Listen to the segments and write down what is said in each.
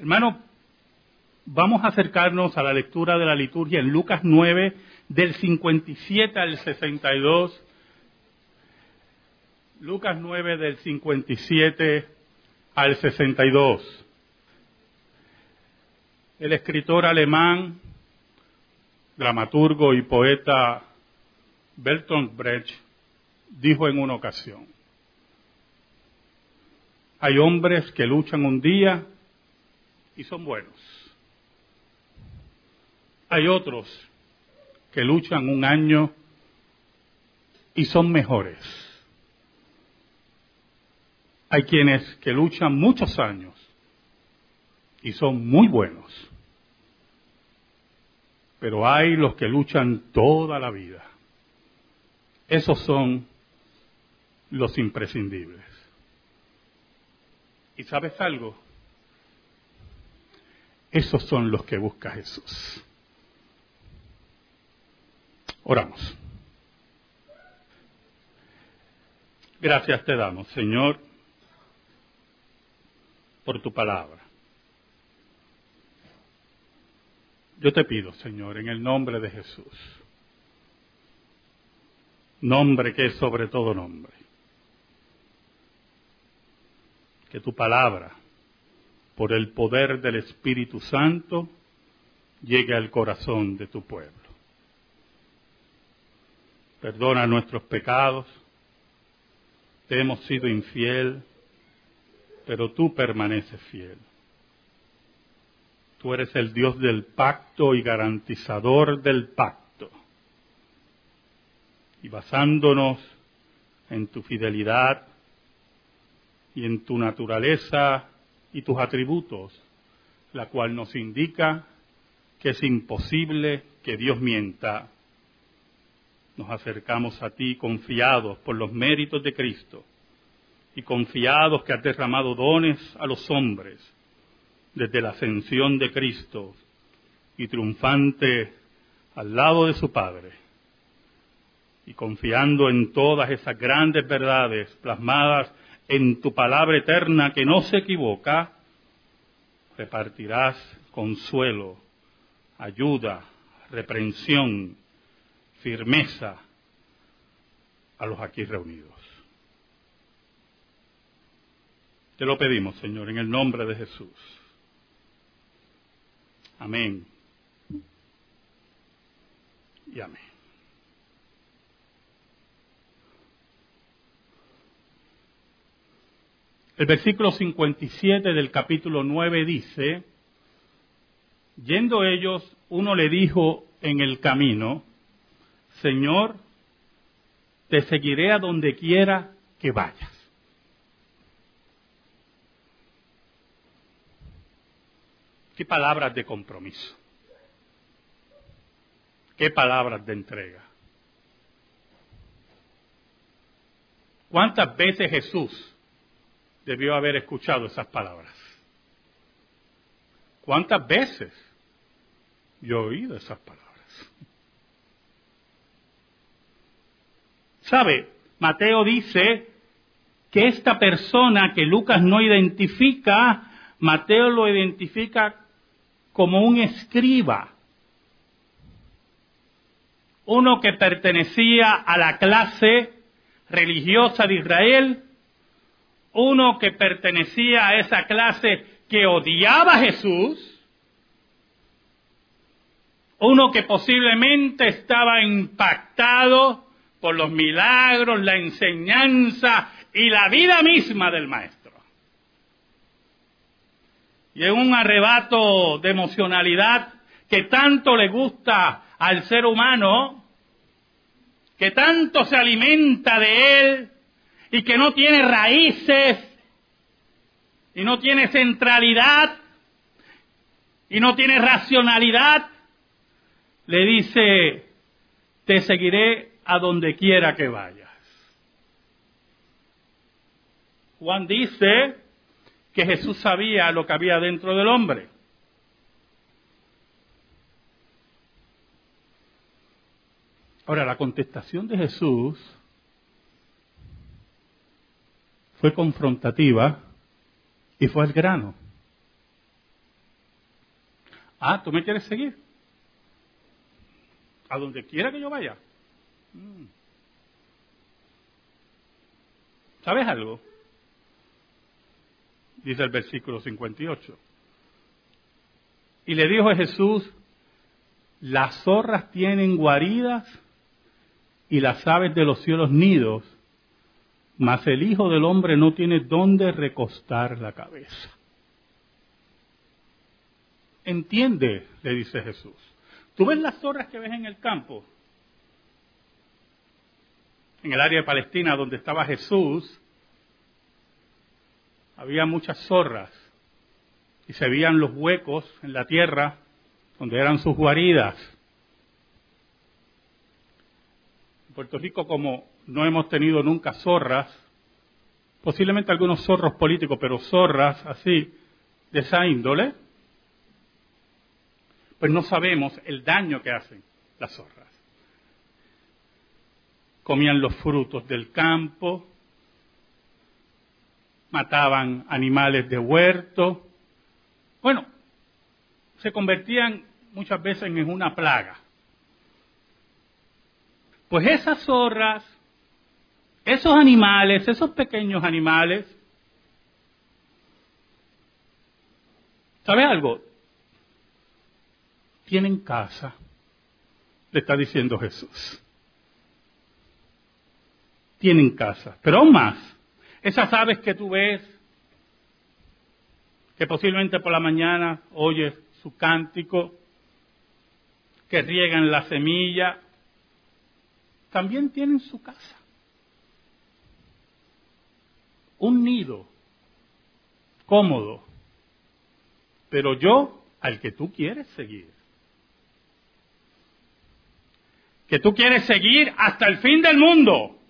Hermano, vamos a acercarnos a la lectura de la liturgia en Lucas 9, del 57 al 62. Lucas 9, del 57 al 62. El escritor alemán, dramaturgo y poeta Bertolt Brecht dijo en una ocasión, hay hombres que luchan un día y son buenos. Hay otros que luchan un año y son mejores. Hay quienes que luchan muchos años y son muy buenos. Pero hay los que luchan toda la vida. Esos son los imprescindibles. ¿Y sabes algo? Esos son los que busca Jesús. Oramos. Gracias te damos, Señor, por tu palabra. Yo te pido, Señor, en el nombre de Jesús, nombre que es sobre todo nombre, que tu palabra, por el poder del Espíritu Santo, llegue al corazón de tu pueblo. Perdona nuestros pecados, te hemos sido infiel, pero tú permaneces fiel. Tú eres el Dios del pacto y garantizador del pacto. Y basándonos en tu fidelidad y en tu naturaleza y tus atributos, la cual nos indica que es imposible que Dios mienta. Nos acercamos a ti confiados por los méritos de Cristo y confiados que has derramado dones a los hombres desde la ascensión de Cristo y triunfante al lado de su Padre, y confiando en todas esas grandes verdades plasmadas en tu palabra eterna que no se equivoca, repartirás consuelo, ayuda, reprensión, firmeza a los aquí reunidos. Te lo pedimos, Señor, en el nombre de Jesús. Amén. Y amén. El versículo 57 del capítulo 9 dice, yendo ellos, uno le dijo en el camino, Señor, te seguiré a donde quiera que vayas. Qué palabras de compromiso. Qué palabras de entrega. ¿Cuántas veces Jesús debió haber escuchado esas palabras? ¿Cuántas veces yo he oído esas palabras? ¿Sabe? Mateo dice que esta persona que Lucas no identifica, Mateo lo identifica como un escriba, uno que pertenecía a la clase religiosa de Israel, uno que pertenecía a esa clase que odiaba a Jesús, uno que posiblemente estaba impactado por los milagros, la enseñanza y la vida misma del Maestro. Y en un arrebato de emocionalidad que tanto le gusta al ser humano, que tanto se alimenta de él y que no tiene raíces y no tiene centralidad y no tiene racionalidad, le dice, te seguiré a donde quiera que vayas. Juan dice, que Jesús sabía lo que había dentro del hombre. Ahora, la contestación de Jesús fue confrontativa y fue al grano. Ah, ¿tú me quieres seguir? A donde quiera que yo vaya. Mm. ¿Sabes algo? Dice el versículo 58. Y le dijo a Jesús, las zorras tienen guaridas y las aves de los cielos nidos, mas el Hijo del Hombre no tiene dónde recostar la cabeza. Entiende, le dice Jesús. ¿Tú ves las zorras que ves en el campo? En el área de Palestina donde estaba Jesús, había muchas zorras y se veían los huecos en la tierra donde eran sus guaridas. En Puerto Rico, como no hemos tenido nunca zorras, posiblemente algunos zorros políticos, pero zorras así, de esa índole, pues no sabemos el daño que hacen las zorras. Comían los frutos del campo, mataban animales de huerto. Bueno, se convertían muchas veces en una plaga. Pues esas zorras, esos animales, esos pequeños animales, ¿sabe algo? Tienen casa, le está diciendo Jesús. Tienen casa, pero aún más, esas aves que tú ves, que posiblemente por la mañana oyes su cántico, que riegan la semilla, también tienen su casa. Un nido cómodo, pero yo al que tú quieres seguir. Que tú quieres seguir hasta el fin del mundo.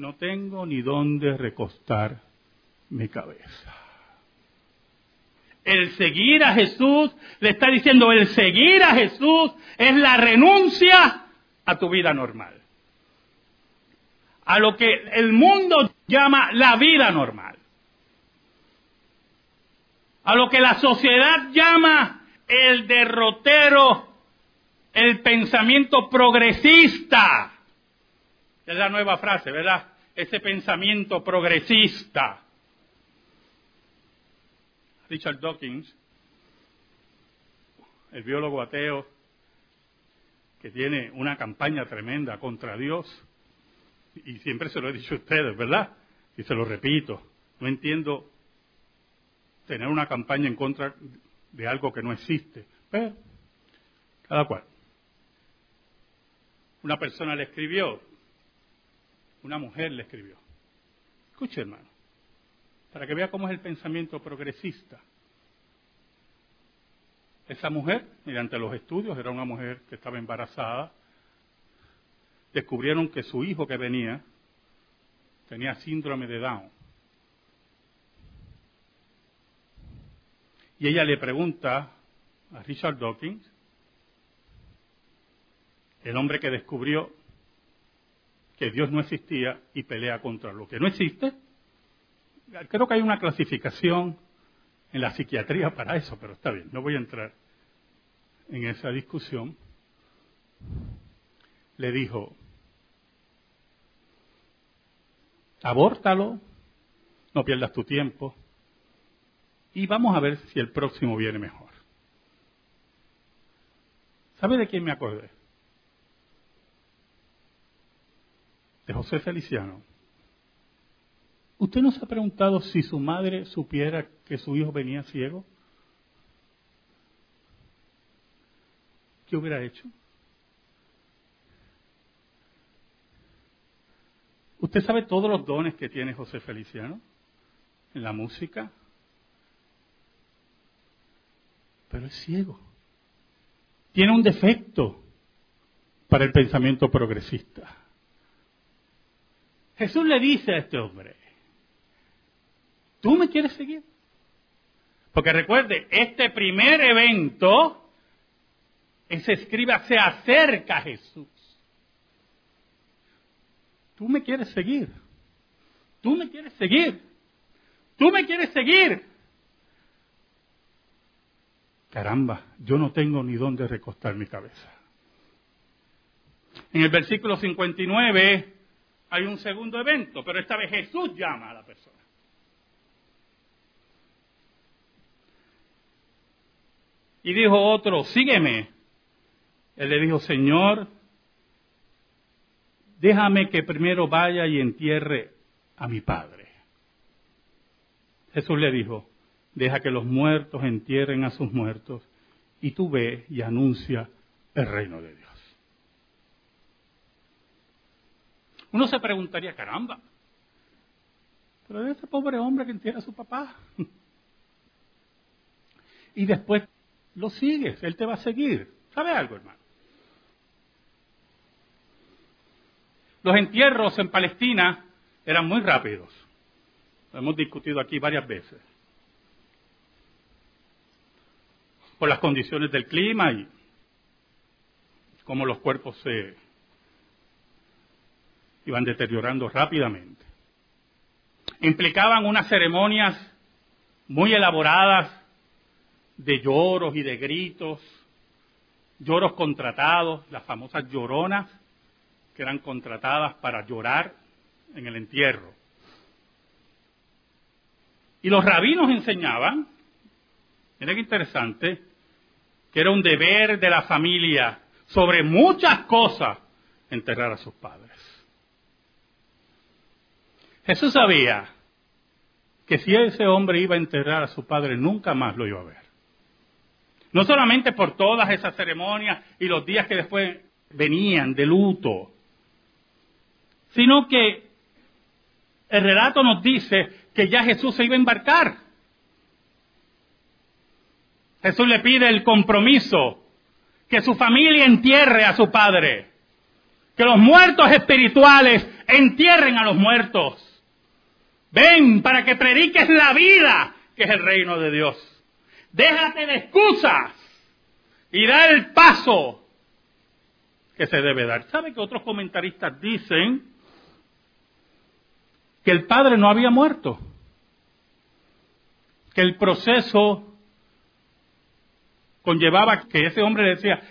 no tengo ni dónde recostar mi cabeza. El seguir a Jesús, le está diciendo, el seguir a Jesús es la renuncia a tu vida normal. A lo que el mundo llama la vida normal. A lo que la sociedad llama el derrotero, el pensamiento progresista. Es la nueva frase, ¿verdad? ese pensamiento progresista. Richard Dawkins, el biólogo ateo, que tiene una campaña tremenda contra Dios, y siempre se lo he dicho a ustedes, ¿verdad? Y se lo repito, no entiendo tener una campaña en contra de algo que no existe, pero cada cual. Una persona le escribió, una mujer le escribió. Escuche, hermano, para que vea cómo es el pensamiento progresista. Esa mujer, mediante los estudios, era una mujer que estaba embarazada, descubrieron que su hijo que venía tenía síndrome de Down. Y ella le pregunta a Richard Dawkins, el hombre que descubrió que Dios no existía y pelea contra lo que no existe. Creo que hay una clasificación en la psiquiatría para eso, pero está bien, no voy a entrar en esa discusión. Le dijo, abórtalo, no pierdas tu tiempo y vamos a ver si el próximo viene mejor. ¿Sabe de quién me acordé? de José Feliciano. ¿Usted no se ha preguntado si su madre supiera que su hijo venía ciego? ¿Qué hubiera hecho? ¿Usted sabe todos los dones que tiene José Feliciano en la música? Pero es ciego. Tiene un defecto para el pensamiento progresista. Jesús le dice a este hombre, ¿tú me quieres seguir? Porque recuerde, este primer evento, ese escriba se acerca a Jesús. Tú me quieres seguir. Tú me quieres seguir. Tú me quieres seguir. caramba, yo no tengo ni dónde recostar mi cabeza. En el versículo 59 hay un segundo evento, pero esta vez Jesús llama a la persona. Y dijo otro, sígueme. Él le dijo, Señor, déjame que primero vaya y entierre a mi padre. Jesús le dijo, deja que los muertos entierren a sus muertos y tú ve y anuncia el reino de Dios. Uno se preguntaría, caramba, pero ese pobre hombre que entierra a su papá. y después lo sigues, él te va a seguir. ¿Sabe algo, hermano? Los entierros en Palestina eran muy rápidos. Lo hemos discutido aquí varias veces. Por las condiciones del clima y cómo los cuerpos se iban deteriorando rápidamente. Implicaban unas ceremonias muy elaboradas de lloros y de gritos, lloros contratados, las famosas lloronas que eran contratadas para llorar en el entierro. Y los rabinos enseñaban, miren qué interesante, que era un deber de la familia sobre muchas cosas enterrar a sus padres. Jesús sabía que si ese hombre iba a enterrar a su padre, nunca más lo iba a ver. No solamente por todas esas ceremonias y los días que después venían de luto, sino que el relato nos dice que ya Jesús se iba a embarcar. Jesús le pide el compromiso, que su familia entierre a su padre, que los muertos espirituales entierren a los muertos. Ven para que prediques la vida, que es el reino de Dios. Déjate de excusas y da el paso que se debe dar. ¿Sabe que otros comentaristas dicen que el padre no había muerto? Que el proceso conllevaba que ese hombre decía,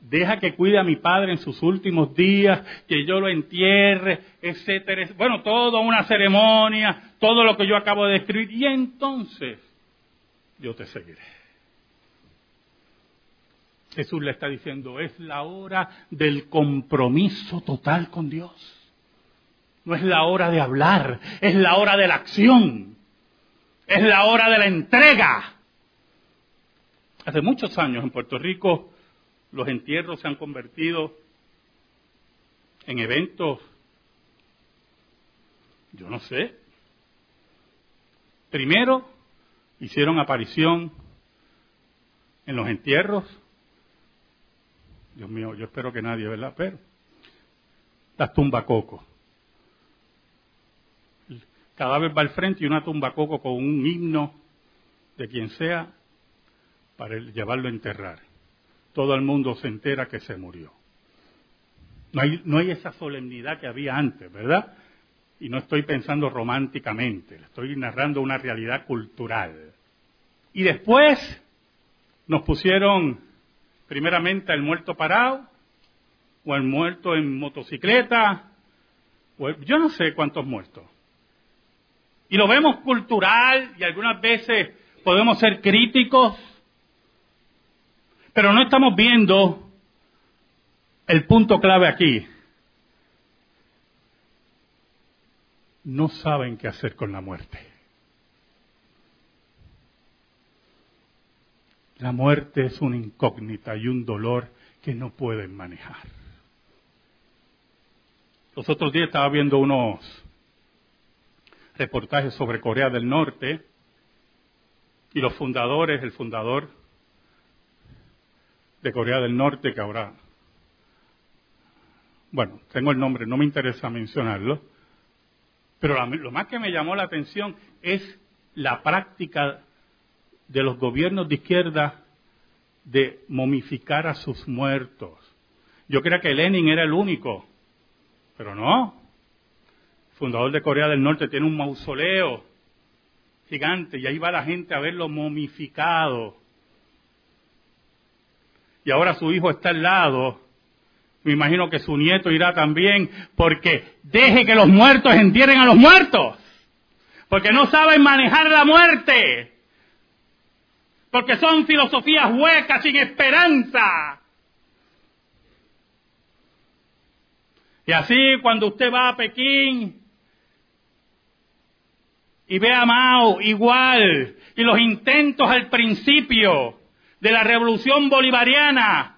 deja que cuide a mi padre en sus últimos días, que yo lo entierre, etcétera. Bueno, toda una ceremonia, todo lo que yo acabo de describir. Y entonces yo te seguiré. Jesús le está diciendo, es la hora del compromiso total con Dios. No es la hora de hablar, es la hora de la acción. Es la hora de la entrega. Hace muchos años en Puerto Rico los entierros se han convertido en eventos, yo no sé. Primero, hicieron aparición en los entierros. Dios mío, yo espero que nadie, ¿verdad? Pero las tumbacocos. Cada vez va al frente y una tumbacoco con un himno de quien sea para llevarlo a enterrar. Todo el mundo se entera que se murió. No hay, no hay esa solemnidad que había antes, ¿verdad? y no estoy pensando románticamente, estoy narrando una realidad cultural. Y después nos pusieron primeramente al muerto parado, o al muerto en motocicleta, o yo no sé cuántos muertos. Y lo vemos cultural y algunas veces podemos ser críticos, pero no estamos viendo el punto clave aquí. no saben qué hacer con la muerte. La muerte es una incógnita y un dolor que no pueden manejar. Los otros días estaba viendo unos reportajes sobre Corea del Norte y los fundadores, el fundador de Corea del Norte, que ahora, bueno, tengo el nombre, no me interesa mencionarlo, pero lo más que me llamó la atención es la práctica de los gobiernos de izquierda de momificar a sus muertos. Yo creía que Lenin era el único, pero no. Fundador de Corea del Norte tiene un mausoleo gigante y ahí va la gente a verlo momificado. y ahora su hijo está al lado, me imagino que su nieto irá también, porque deje que los muertos entierren a los muertos, porque no saben manejar la muerte, porque son filosofías huecas sin esperanza. Y así cuando usted va a Pekín y ve a Mao igual, y los intentos al principio de la revolución bolivariana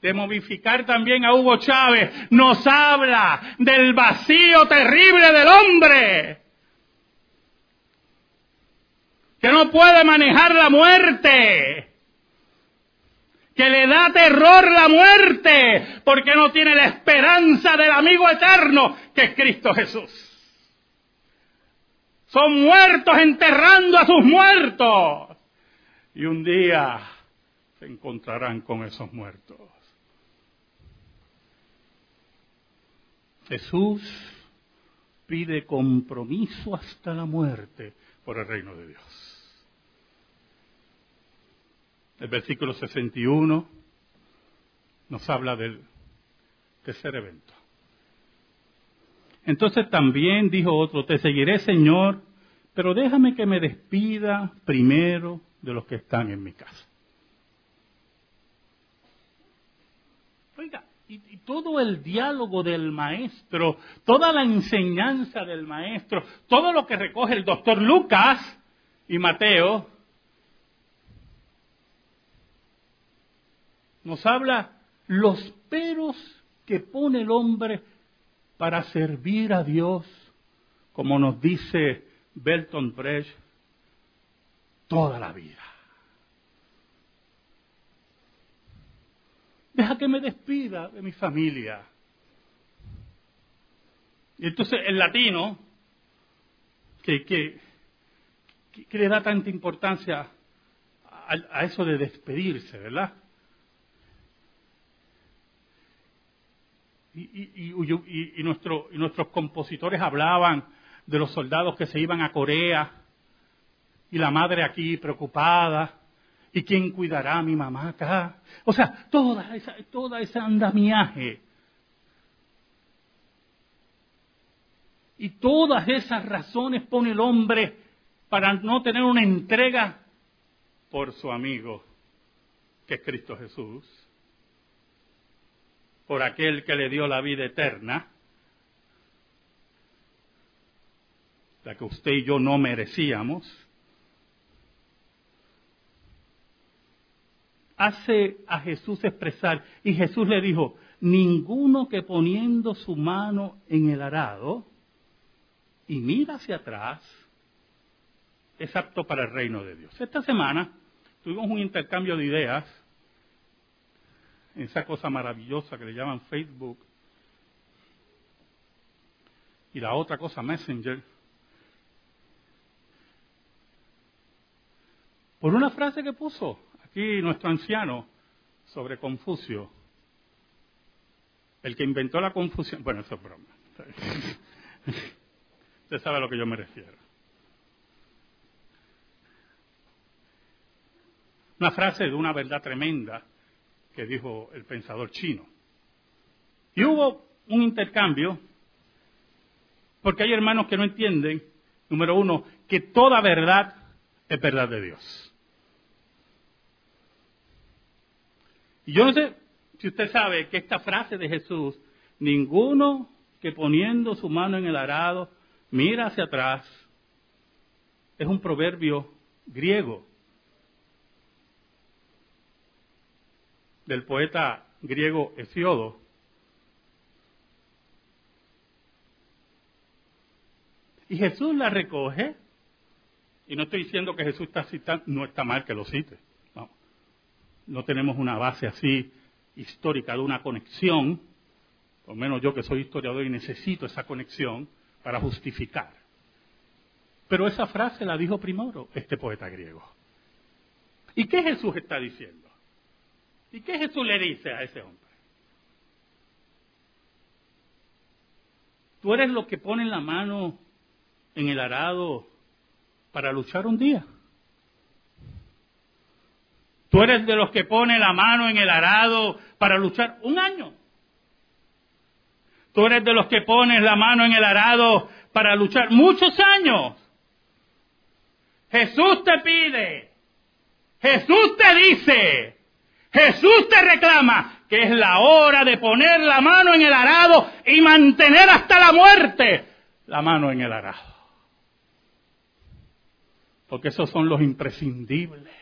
de momificar también a Hugo Chávez, nos habla del vacío terrible del hombre, que no puede manejar la muerte que le da terror la muerte, porque no tiene la esperanza del amigo eterno, que es Cristo Jesús. Son muertos enterrando a sus muertos. Y un día se encontrarán con esos muertos. Jesús pide compromiso hasta la muerte por el reino de Dios el versículo 61 nos habla del tercer evento. Entonces también dijo otro, te seguiré Señor, pero déjame que me despida primero de los que están en mi casa. Oiga, y, todo el diálogo del maestro, toda la enseñanza del maestro, todo lo que recoge el doctor Lucas y Mateo, nos habla los peros que pone el hombre para servir a Dios, como nos dice Belton Brecht, toda la vida. Deja que me despida de mi familia. Y entonces el latino, que, le da tanta importancia a, a eso de despedirse, ¿verdad? Y, nuestro, y nuestros compositores hablaban de los soldados que se iban a Corea y la madre aquí preocupada y quién cuidará a mi mamá acá. O sea, toda esa, toda ese andamiaje y todas esas razones pone el hombre para no tener una entrega por su amigo, que es Cristo Jesús por aquel que le dio la vida eterna, la que usted y yo no merecíamos, hace a Jesús expresar, y Jesús le dijo, ninguno que poniendo su mano en el arado y mira hacia atrás, es apto para el reino de Dios. Esta semana tuvimos un intercambio de ideas esa cosa maravillosa que le llaman Facebook, y la otra cosa Messenger, por una frase que puso aquí nuestro anciano sobre Confucio, el que inventó la confusión, bueno, eso es broma. Usted sabe a lo que yo me refiero. Una frase de una verdad tremenda que dijo el pensador chino. Y hubo un intercambio, porque hay hermanos que no entienden, número uno, que toda verdad es verdad de Dios. Y yo no sé si usted sabe que esta frase de Jesús, ninguno que poniendo su mano en el arado mira hacia atrás, es un proverbio griego del poeta griego Hesiodo. Y Jesús la recoge, y no estoy diciendo que Jesús está citando, no está mal que lo cite, no, no tenemos una base así histórica de una conexión, por menos yo que soy historiador y necesito esa conexión para justificar. Pero esa frase la dijo primero este poeta griego. ¿Y qué Jesús está diciendo? ¿Y qué Jesús le dice a ese hombre? Tú eres lo que pone la mano en el arado para luchar un día. Tú eres de los que pone la mano en el arado para luchar un año. Tú eres de los que pones la mano en el arado para luchar muchos años. Jesús te pide, Jesús te dice, Jesús te reclama que es la hora de poner la mano en el arado y mantener hasta la muerte la mano en el arado. Porque esos son los imprescindibles.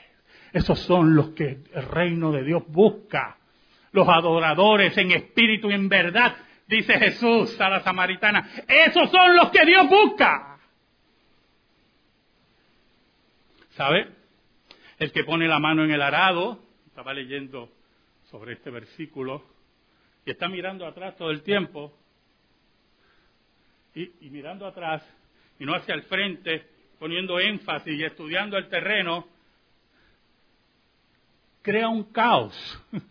Esos son los que el reino de Dios busca. Los adoradores en espíritu y en verdad, dice Jesús a la samaritana. Esos son los que Dios busca. ¿Sabe? El que pone la mano en el arado, estaba leyendo sobre este versículo, y está mirando atrás todo el tiempo, y, mirando atrás, y no hacia el frente, poniendo énfasis y estudiando el terreno, crea un caos.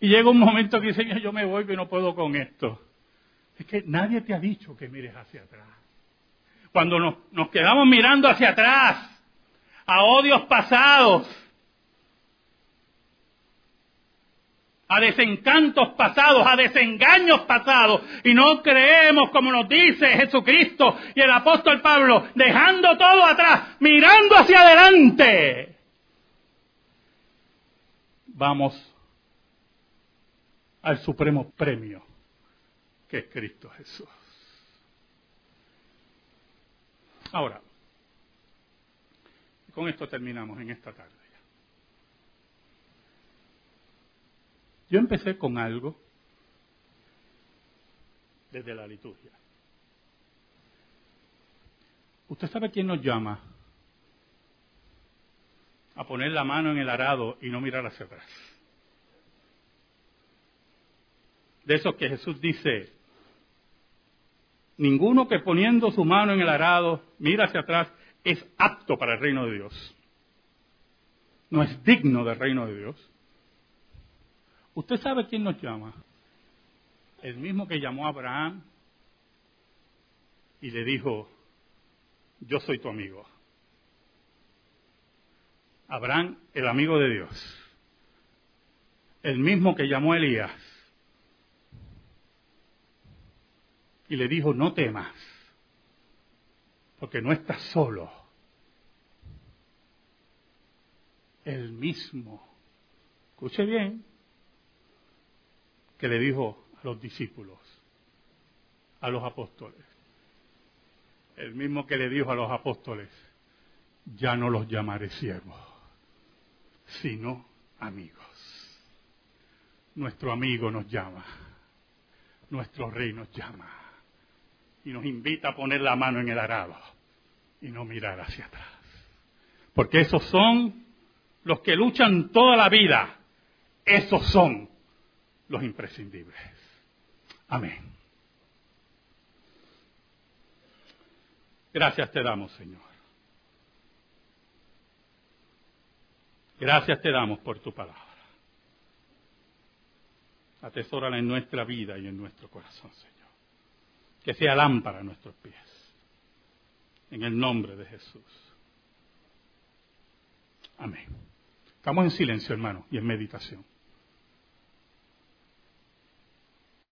Y llega un momento que dice, yo me voy y no puedo con esto. Es que nadie te ha dicho que mires hacia atrás. Cuando nos quedamos mirando hacia atrás, a odios pasados, a desencantos pasados, a desengaños pasados, y no creemos como nos dice Jesucristo y el apóstol Pablo, dejando todo atrás, mirando hacia adelante. Vamos al supremo premio que es Cristo Jesús. Ahora, con esto terminamos en esta tarde. Yo empecé con algo desde la liturgia. ¿Usted sabe quién nos llama a poner la mano en el arado y no mirar hacia atrás? De esos que Jesús dice, ninguno que poniendo su mano en el arado mira hacia atrás es apto para el reino de Dios. No es digno del reino de Dios. ¿Usted sabe quién nos llama? El mismo que llamó a Abraham y le dijo, yo soy tu amigo. Abraham, el amigo de Dios. El mismo que llamó a Elías y le dijo, no temas, porque no estás solo. El mismo, escuche bien, que le dijo a los discípulos, a los apóstoles. El mismo que le dijo a los apóstoles, ya no los llamaré siervos, sino amigos. Nuestro amigo nos llama, nuestro rey nos llama y nos invita a poner la mano en el arado y no mirar hacia atrás. Porque esos son los que luchan toda la vida, esos son los imprescindibles. Amén. Gracias te damos, Señor. Gracias te damos por tu palabra. Atesórala en nuestra vida y en nuestro corazón, Señor. Que sea lámpara a nuestros pies. En el nombre de Jesús. Amén. Estamos en silencio, hermano, y en meditación.